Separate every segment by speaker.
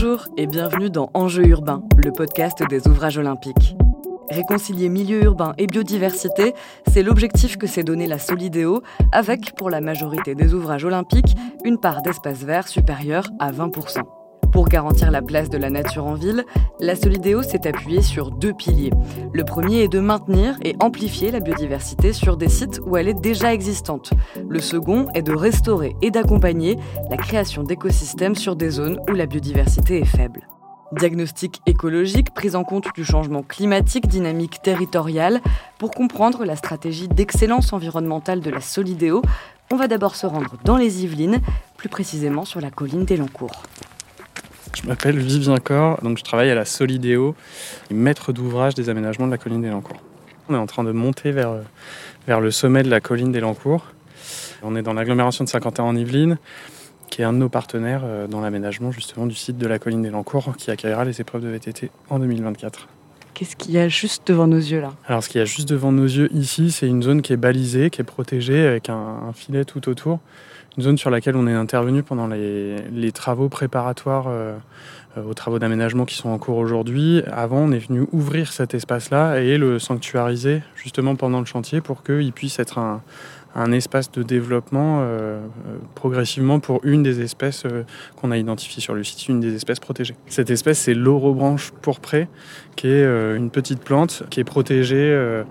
Speaker 1: Bonjour et bienvenue dans Enjeux urbains, le podcast des ouvrages olympiques. Réconcilier milieu urbain et biodiversité, c'est l'objectif que s'est donné la Solidéo, avec, pour la majorité des ouvrages olympiques, une part d'espace vert supérieure à 20%. Pour garantir la place de la nature en ville, la Solidéo s'est appuyée sur deux piliers. Le premier est de maintenir et amplifier la biodiversité sur des sites où elle est déjà existante. Le second est de restaurer et d'accompagner la création d'écosystèmes sur des zones où la biodiversité est faible. Diagnostic écologique, prise en compte du changement climatique, dynamique territoriale. Pour comprendre la stratégie d'excellence environnementale de la Solidéo, on va d'abord se rendre dans les Yvelines, plus précisément sur la colline d'Elancourt.
Speaker 2: Je m'appelle Vivien Cor, donc je travaille à la Solidéo, maître d'ouvrage des aménagements de la colline d'Elancourt. On est en train de monter vers, vers le sommet de la colline d'Elancourt. On est dans l'agglomération de Saint-Quentin en Yvelines, qui est un de nos partenaires euh, dans l'aménagement justement du site de la colline d'Elancourt, qui accueillera les épreuves de VTT en 2024.
Speaker 1: Qu'est-ce qu'il y a juste devant nos yeux là
Speaker 2: Alors ce qu'il y a juste devant nos yeux ici, c'est une zone qui est balisée, qui est protégée avec un, filet tout autour une zone sur laquelle on est intervenu pendant les, travaux préparatoires euh, euh, aux travaux d'aménagement qui sont en cours aujourd'hui. Avant, on est venu ouvrir cet espace-là et le sanctuariser justement pendant le chantier pour qu'il puisse être un, un espace de développement euh, progressivement pour une des espèces qu'on a identifiées sur le site, une des espèces protégées. Cette espèce, c'est l'orobranche pourprée, qui est une petite plante qui est protégée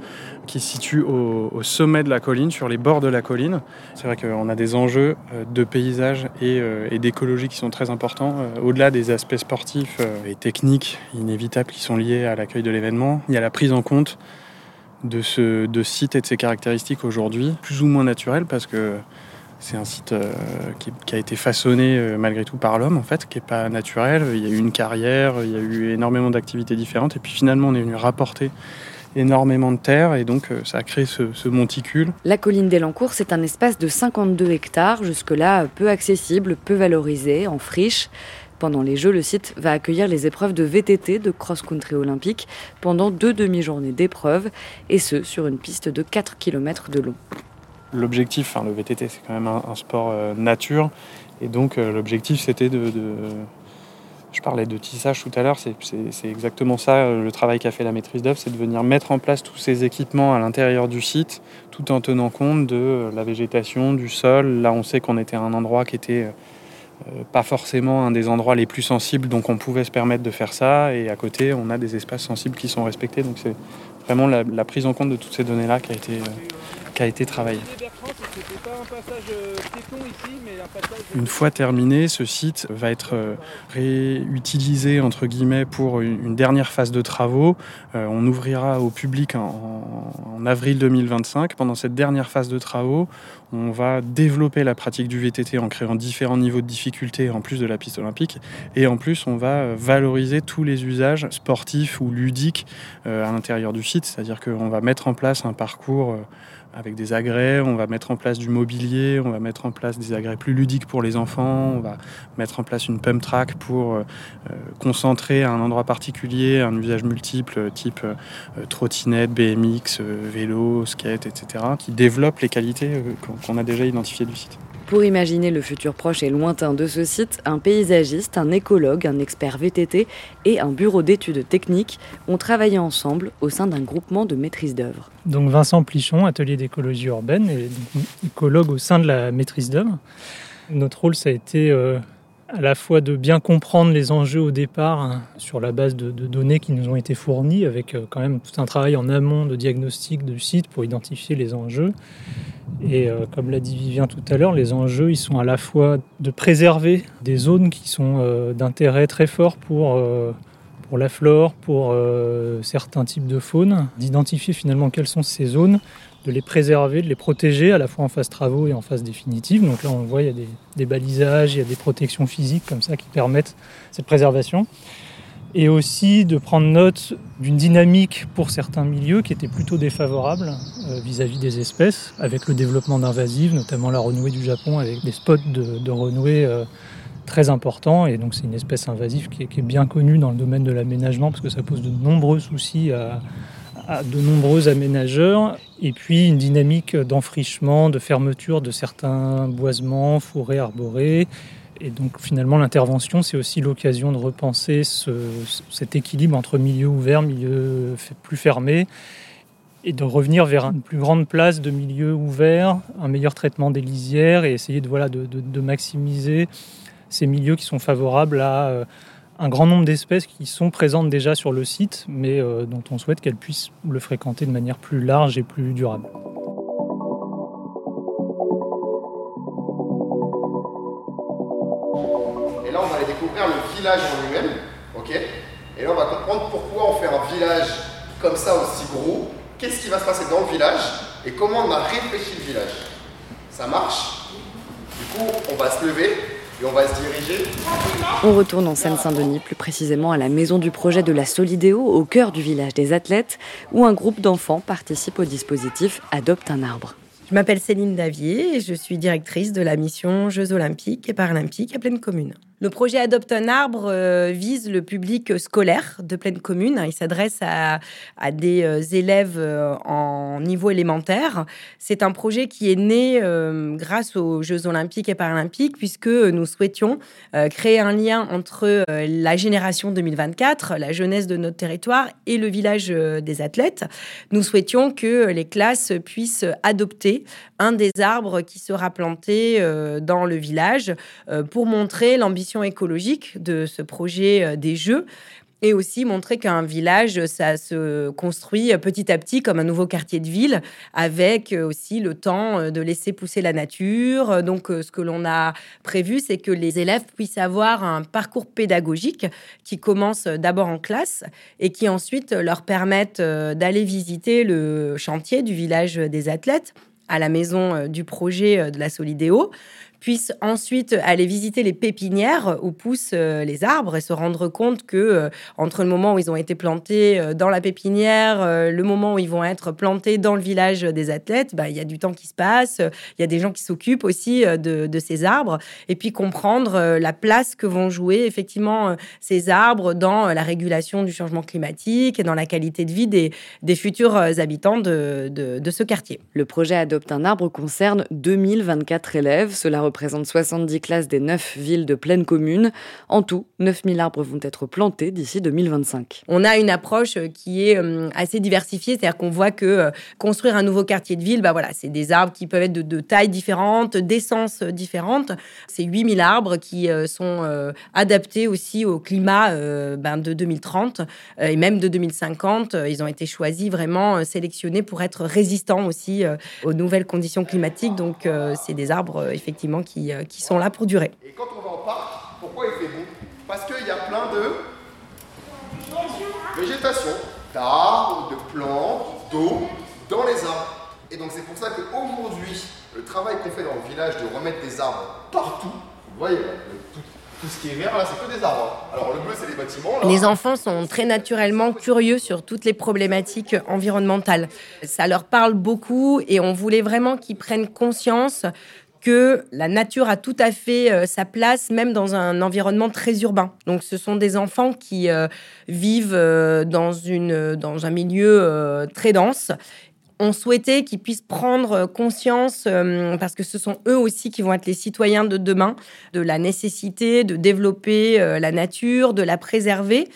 Speaker 2: qui se situe au, sommet de la colline, sur les bords de la colline. C'est vrai qu'on a des enjeux euh, de paysage euh, et, d'écologie qui sont très importants, euh, au-delà des aspects sportifs et techniques inévitables qui sont liés à l'accueil de l'événement. Il y a la prise en compte de ce de site et de ses caractéristiques aujourd'hui, plus ou moins naturel parce que c'est un site qui, a été façonné malgré tout par l'homme en fait, qui n'est pas naturel. Il y a eu une carrière, il y a eu énormément d'activités différentes et puis finalement on est venu rapporter énormément de terre et donc euh, ça a créé ce, monticule.
Speaker 1: La colline d'Elancourt, c'est un espace de 52 hectares, jusque-là peu accessible, peu valorisé, en friche. Pendant les Jeux, le site va accueillir les épreuves de VTT, de cross-country olympique, pendant deux demi-journées d'épreuves, et ce, sur une piste de 4 km de long.
Speaker 2: L'objectif, le VTT, c'est quand même un, sport euh, nature, et donc euh, l'objectif, c'était de je parlais de tissage tout à l'heure, c'est exactement ça euh, le travail qu'a fait la maîtrise d'œuvre, c'est de venir mettre en place tous ces équipements à l'intérieur du site, tout en tenant compte de la végétation, du sol. Là, on sait qu'on était à un endroit qui était pas forcément un des endroits les plus sensibles, donc on pouvait se permettre de faire ça. Et à côté, on a des espaces sensibles qui sont respectés. Donc c'est vraiment la, prise en compte de toutes ces données-là qui a été, qui a été travaillée. Une fois terminé, ce site va être euh, réutilisé entre guillemets pour une dernière phase de travaux. Euh, on ouvrira au public en, avril 2025. Pendant cette dernière phase de travaux, on va développer la pratique du VTT en créant différents niveaux de difficulté en plus de la piste olympique. Et en plus, on va euh, valoriser tous les usages sportifs ou ludiques à l'intérieur du site. C'est-à-dire qu'on va mettre en place un parcours avec des agrès, on va mettre en place du mobilier, on va mettre en place des agrès plus ludiques pour les enfants, on va mettre en place une pump track pour euh, euh, concentrer à un endroit particulier un usage multiple type euh, trottinette, BMX, vélo, skate, etc., qui développe les qualités qu'on a déjà identifiées du site.
Speaker 1: Pour imaginer le futur proche et lointain de ce site, un paysagiste, un écologue, un expert VTT et un bureau d'études techniques ont travaillé ensemble au sein d'un groupement de maîtrise d'œuvre.
Speaker 3: Donc Vincent Plichon, atelier d'écologie urbaine et écologue au sein de la maîtrise d'œuvre. Notre rôle, ça a été euh, à la fois de bien comprendre les enjeux au départ hein, sur la base de, données qui nous ont été fournies, avec euh, quand même tout un travail en amont de diagnostic du site pour identifier les enjeux. Et euh, comme l'a dit Vivien tout à l'heure, les enjeux, ils sont à la fois de préserver des zones qui sont euh, d'intérêt très fort pour, pour la flore, pour certains types de faune, d'identifier finalement quelles sont ces zones de les préserver, de les protéger à la fois en phase travaux et en phase définitive. Donc là, on voit, il y a des, balisages, il y a des protections physiques comme ça qui permettent cette préservation. Et aussi de prendre note d'une dynamique pour certains milieux qui était plutôt défavorable euh, vis-à-vis des espèces, avec le développement d'invasives, notamment la renouée du Japon, avec des spots de, renouée euh, très importants. Et donc c'est une espèce invasive qui est, bien connue dans le domaine de l'aménagement parce que ça pose de nombreux soucis à, à de nombreux aménageurs et puis une dynamique d'enfrichement, de fermeture de certains boisements, forêts arborées Et donc finalement, l'intervention, c'est aussi l'occasion de repenser cet équilibre entre milieu ouvert, milieu plus fermé, et de revenir vers une plus grande place de milieu ouvert, un meilleur traitement des lisières, et essayer de, voilà, de, maximiser ces milieux qui sont favorables à euh, un grand nombre d'espèces qui sont présentes déjà sur le site, mais euh, dont on souhaite qu'elles puissent le fréquenter de manière plus large et plus durable.
Speaker 4: village en lui-même, ok? Et là, on va comprendre pourquoi on fait un village comme ça aussi gros, qu'est-ce qui va se passer dans le village et comment on a réfléchi le village? Ça marche? Du coup, on va se lever et on va se diriger.
Speaker 1: On retourne en Seine-Saint-Denis, plus précisément à la maison du projet de la Solidéo, au cœur du village des athlètes, où un groupe d'enfants participe au dispositif Adopte un arbre.
Speaker 5: Je m'appelle Céline Davier et je suis directrice de la mission Jeux olympiques et paralympiques à Pleine Commune. Le projet Adopte un arbre euh, vise le public scolaire de pleine commune. Il s'adresse à, des euh, élèves euh, en niveau élémentaire. C'est un projet qui est né grâce aux Jeux olympiques et paralympiques puisque nous souhaitions créer un lien entre la génération 2024, la jeunesse de notre territoire et le village des athlètes. Nous souhaitions que les classes puissent adopter un des arbres qui sera planté dans le village pour montrer l'ambition écologique de ce projet euh, des Jeux et aussi montrer qu'un village, ça se construit petit à petit comme un nouveau quartier de ville, avec euh, aussi le temps euh, de laisser pousser la nature. Donc, ce que l'on a prévu, c'est que les élèves puissent avoir un parcours pédagogique qui commence d'abord en classe et qui ensuite leur permette d'aller visiter le chantier du village des athlètes à la maison du projet de la Solidéo, puissent ensuite aller visiter les pépinières où poussent euh, les arbres et se rendre compte que euh, entre le moment où ils ont été plantés euh, dans la pépinière, le moment où ils vont être plantés dans le village des athlètes, bah, il y a du temps qui se passe, il y a des gens qui s'occupent aussi de, ces arbres, et puis comprendre la place que vont jouer effectivement ces arbres dans la régulation du changement climatique et dans la qualité de vie des, futurs habitants de, ce quartier.
Speaker 1: Le projet Adopte un arbre concerne 2024 élèves. Cela 70 classes des 9 villes de pleine commune. En tout, 9000 arbres vont être plantés d'ici 2025.
Speaker 5: On a une approche euh, qui est euh, assez diversifiée, c'est-à-dire qu'on voit que euh, construire un nouveau quartier de ville, bah voilà, c'est des arbres qui peuvent être de, de tailles différentes, d'essences différentes. C'est 8000 arbres qui sont adaptés aussi au climat ben, de 2030 et même de 2050. Ils ont été choisis vraiment sélectionnés pour être résistants aussi aux nouvelles conditions climatiques. Donc, c'est des arbres effectivement euh, qui, sont là pour durer.
Speaker 4: Et quand on va en parc, pourquoi il fait bon Parce qu'il y a plein de végétation, d'arbres, de plantes, d'eau dans les arbres. Et donc c'est pour ça qu'aujourd'hui, le travail qu'on fait dans le village de remettre des arbres partout, vous voyez, tout, ce qui est vert là, c'est que des arbres. Alors le bleu, c'est les bâtiments.
Speaker 5: Les enfants sont très naturellement curieux sur toutes les problématiques environnementales. Ça leur parle beaucoup et on voulait vraiment qu'ils prennent conscience que la nature a tout à fait euh, sa place, même dans un environnement très urbain. Donc, ce sont des enfants qui euh, vivent euh, dans, une, dans un milieu très dense. On souhaitait qu'ils puissent prendre conscience, parce que ce sont eux aussi qui vont être les citoyens de demain, de la nécessité de développer la nature, de la préserver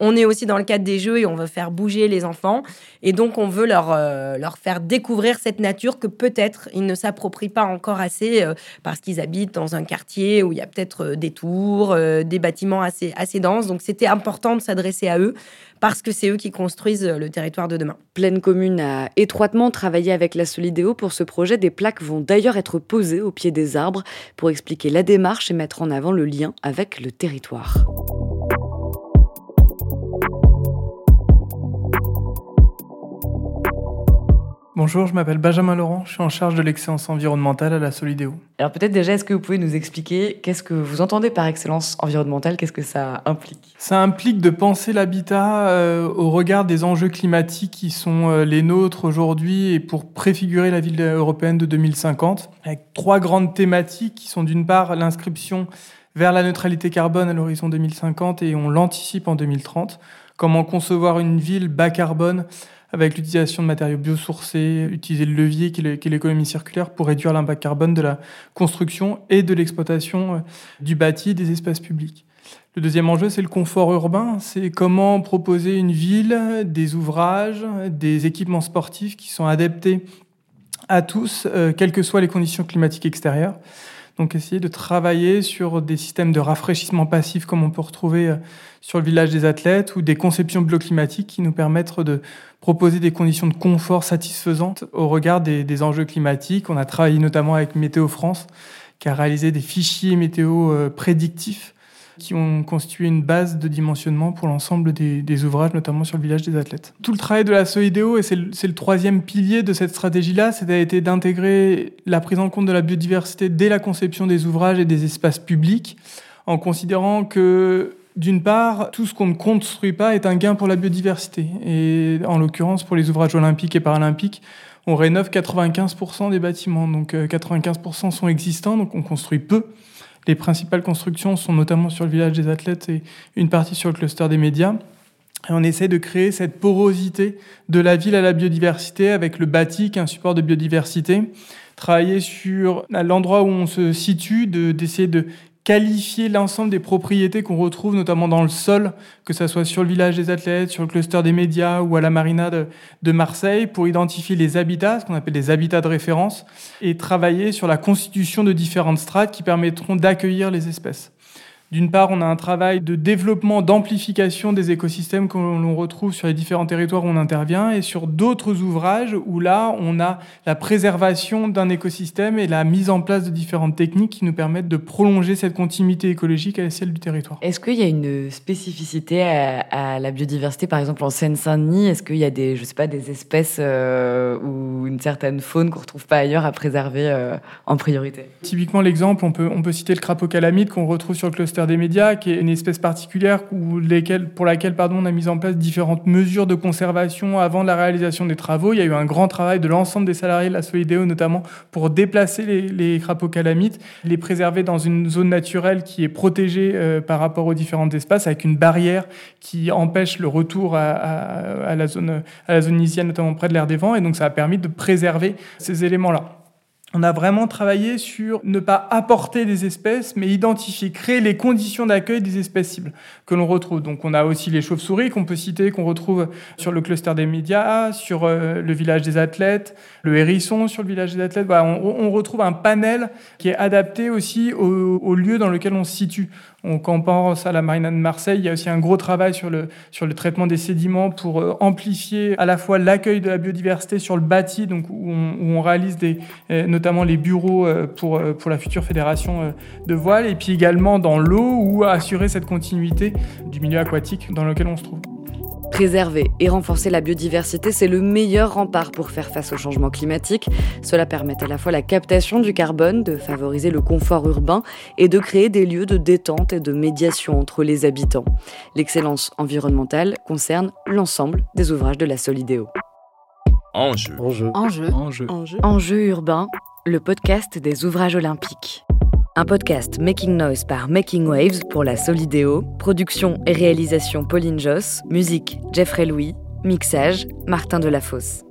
Speaker 5: on est aussi dans le cadre des jeux et on veut faire bouger les enfants. Et donc, on veut leur, euh, leur faire découvrir cette nature que peut-être ils ne s'approprient pas encore assez euh, parce qu'ils habitent dans un quartier où il y a peut-être euh, des tours, des bâtiments assez, assez denses. Donc, c'était important de s'adresser à eux parce que c'est eux qui construisent le territoire de demain.
Speaker 1: Pleine Commune a étroitement travaillé avec la Solidéo pour ce projet. Des plaques vont d'ailleurs être posées au pied des arbres pour expliquer la démarche et mettre en avant le lien avec le territoire.
Speaker 6: Bonjour, je m'appelle Benjamin Laurent, je suis en charge de l'excellence environnementale à la Solidéo.
Speaker 1: Alors peut-être déjà, est-ce que vous pouvez nous expliquer qu'est-ce que vous entendez par excellence environnementale? Qu'est-ce que ça implique?
Speaker 6: Ça implique de penser l'habitat euh, au regard des enjeux climatiques qui sont euh, les nôtres aujourd'hui et pour préfigurer la ville européenne de 2050, avec trois grandes thématiques qui sont d'une part l'inscription vers la neutralité carbone à l'horizon 2050 et on l'anticipe en 2030. Comment concevoir une ville bas carbone avec l'utilisation de matériaux biosourcés, utiliser le levier qui est l'économie circulaire pour réduire l'impact carbone de la construction et de l'exploitation euh, du bâti des espaces publics. Le deuxième enjeu, c'est le confort urbain. C'est comment proposer une ville, des ouvrages, des équipements sportifs qui sont adaptés à tous, euh, quelles que soient les conditions climatiques extérieures. Donc essayer de travailler sur des systèmes de rafraîchissement passif comme on peut retrouver euh, sur le village des athlètes ou des conceptions bioclimatiques qui nous permettent de proposer des conditions de confort satisfaisantes au regard des, des enjeux climatiques. On a travaillé notamment avec Météo France qui a réalisé des fichiers météo euh, prédictifs qui ont constitué une base de dimensionnement pour l'ensemble des, ouvrages, notamment sur le village des athlètes. Tout le travail de la Solidéo, et c'est le, troisième pilier de cette stratégie-là, c'était d'intégrer la prise en compte de la biodiversité dès la conception des ouvrages et des espaces publics, en considérant que d'une part, tout ce qu'on ne construit pas est un gain pour la biodiversité. Et en l'occurrence, pour les ouvrages olympiques et paralympiques, on rénove 95% des bâtiments. Donc 95% euh, sont existants, donc on construit peu. Les principales constructions sont notamment sur le village des athlètes et une partie sur le cluster des médias. Et on essaie de créer cette porosité de la ville à la biodiversité avec le bâti qui est un support de biodiversité. Travailler sur l'endroit où on se situe, d'essayer de qualifier l'ensemble des propriétés qu'on retrouve notamment dans le sol, que ce soit sur le village des athlètes, sur le cluster des médias ou à la marina de, Marseille, pour identifier les habitats, ce qu'on appelle des habitats de référence, et travailler sur la constitution de différentes strates qui permettront d'accueillir les espèces. D'une part, on a un travail de développement, d'amplification des écosystèmes que l'on retrouve sur les différents territoires où on intervient et sur d'autres ouvrages où là, on a la préservation d'un écosystème et la mise en place de différentes techniques qui nous permettent de prolonger cette continuité écologique à l'échelle du territoire.
Speaker 1: Est-ce qu'il y a une spécificité à, la biodiversité, par exemple en Seine-Saint-Denis? Est-ce qu'il y a des, je sais pas, des espèces euh, ou une certaine faune qu'on ne retrouve pas ailleurs à préserver euh, en priorité?
Speaker 6: Typiquement, l'exemple, on peut, on peut citer le crapaud calamite qu'on retrouve sur le cluster des médias, qui est une espèce particulière pour laquelle on a mis en place différentes mesures de conservation avant la réalisation des travaux. Il y a eu un grand travail de l'ensemble des salariés de la Solidéo, notamment pour déplacer les, crapauds calamites, les préserver dans une zone naturelle qui est protégée euh, par rapport aux différents espaces, avec une barrière qui empêche le retour à, à la zone à la zone initiale, notamment près de l'air des vents. Et donc ça a permis de préserver ces éléments-là on a vraiment travaillé sur ne pas apporter des espèces, mais identifier, créer les conditions d'accueil des espèces cibles que l'on retrouve. Donc on a aussi les chauves-souris qu'on peut citer, qu'on retrouve sur le cluster des médias, sur euh, le village des athlètes, le hérisson sur le village des athlètes. on, retrouve un panel qui est adapté aussi au lieu dans lequel on se situe. On, pense à la marina de Marseille, il y a aussi un gros travail sur le, sur le traitement des sédiments pour euh, amplifier à la fois l'accueil de la biodiversité sur le bâti, donc où on, réalise des, euh, notamment les bureaux euh, pour, pour la future fédération de voile, et puis également dans l'eau, où assurer cette continuité du milieu aquatique dans lequel on se trouve.
Speaker 1: Préserver et renforcer la biodiversité, c'est le meilleur rempart pour faire face au changement climatique. Cela permet à la fois la captation du carbone, de favoriser le confort urbain et de créer des lieux de détente et de médiation entre les habitants. L'excellence environnementale concerne l'ensemble des ouvrages de la Solidéo.
Speaker 7: Enjeu.
Speaker 1: Enjeu. Enjeu. Enjeu. Enjeu. Enjeu urbain, le podcast des ouvrages olympiques. Un podcast Making Noise par Making Waves pour la Solidéo. Production et réalisation Pauline Joss. Musique Jeffrey Louis. Mixage Martin Delafosse.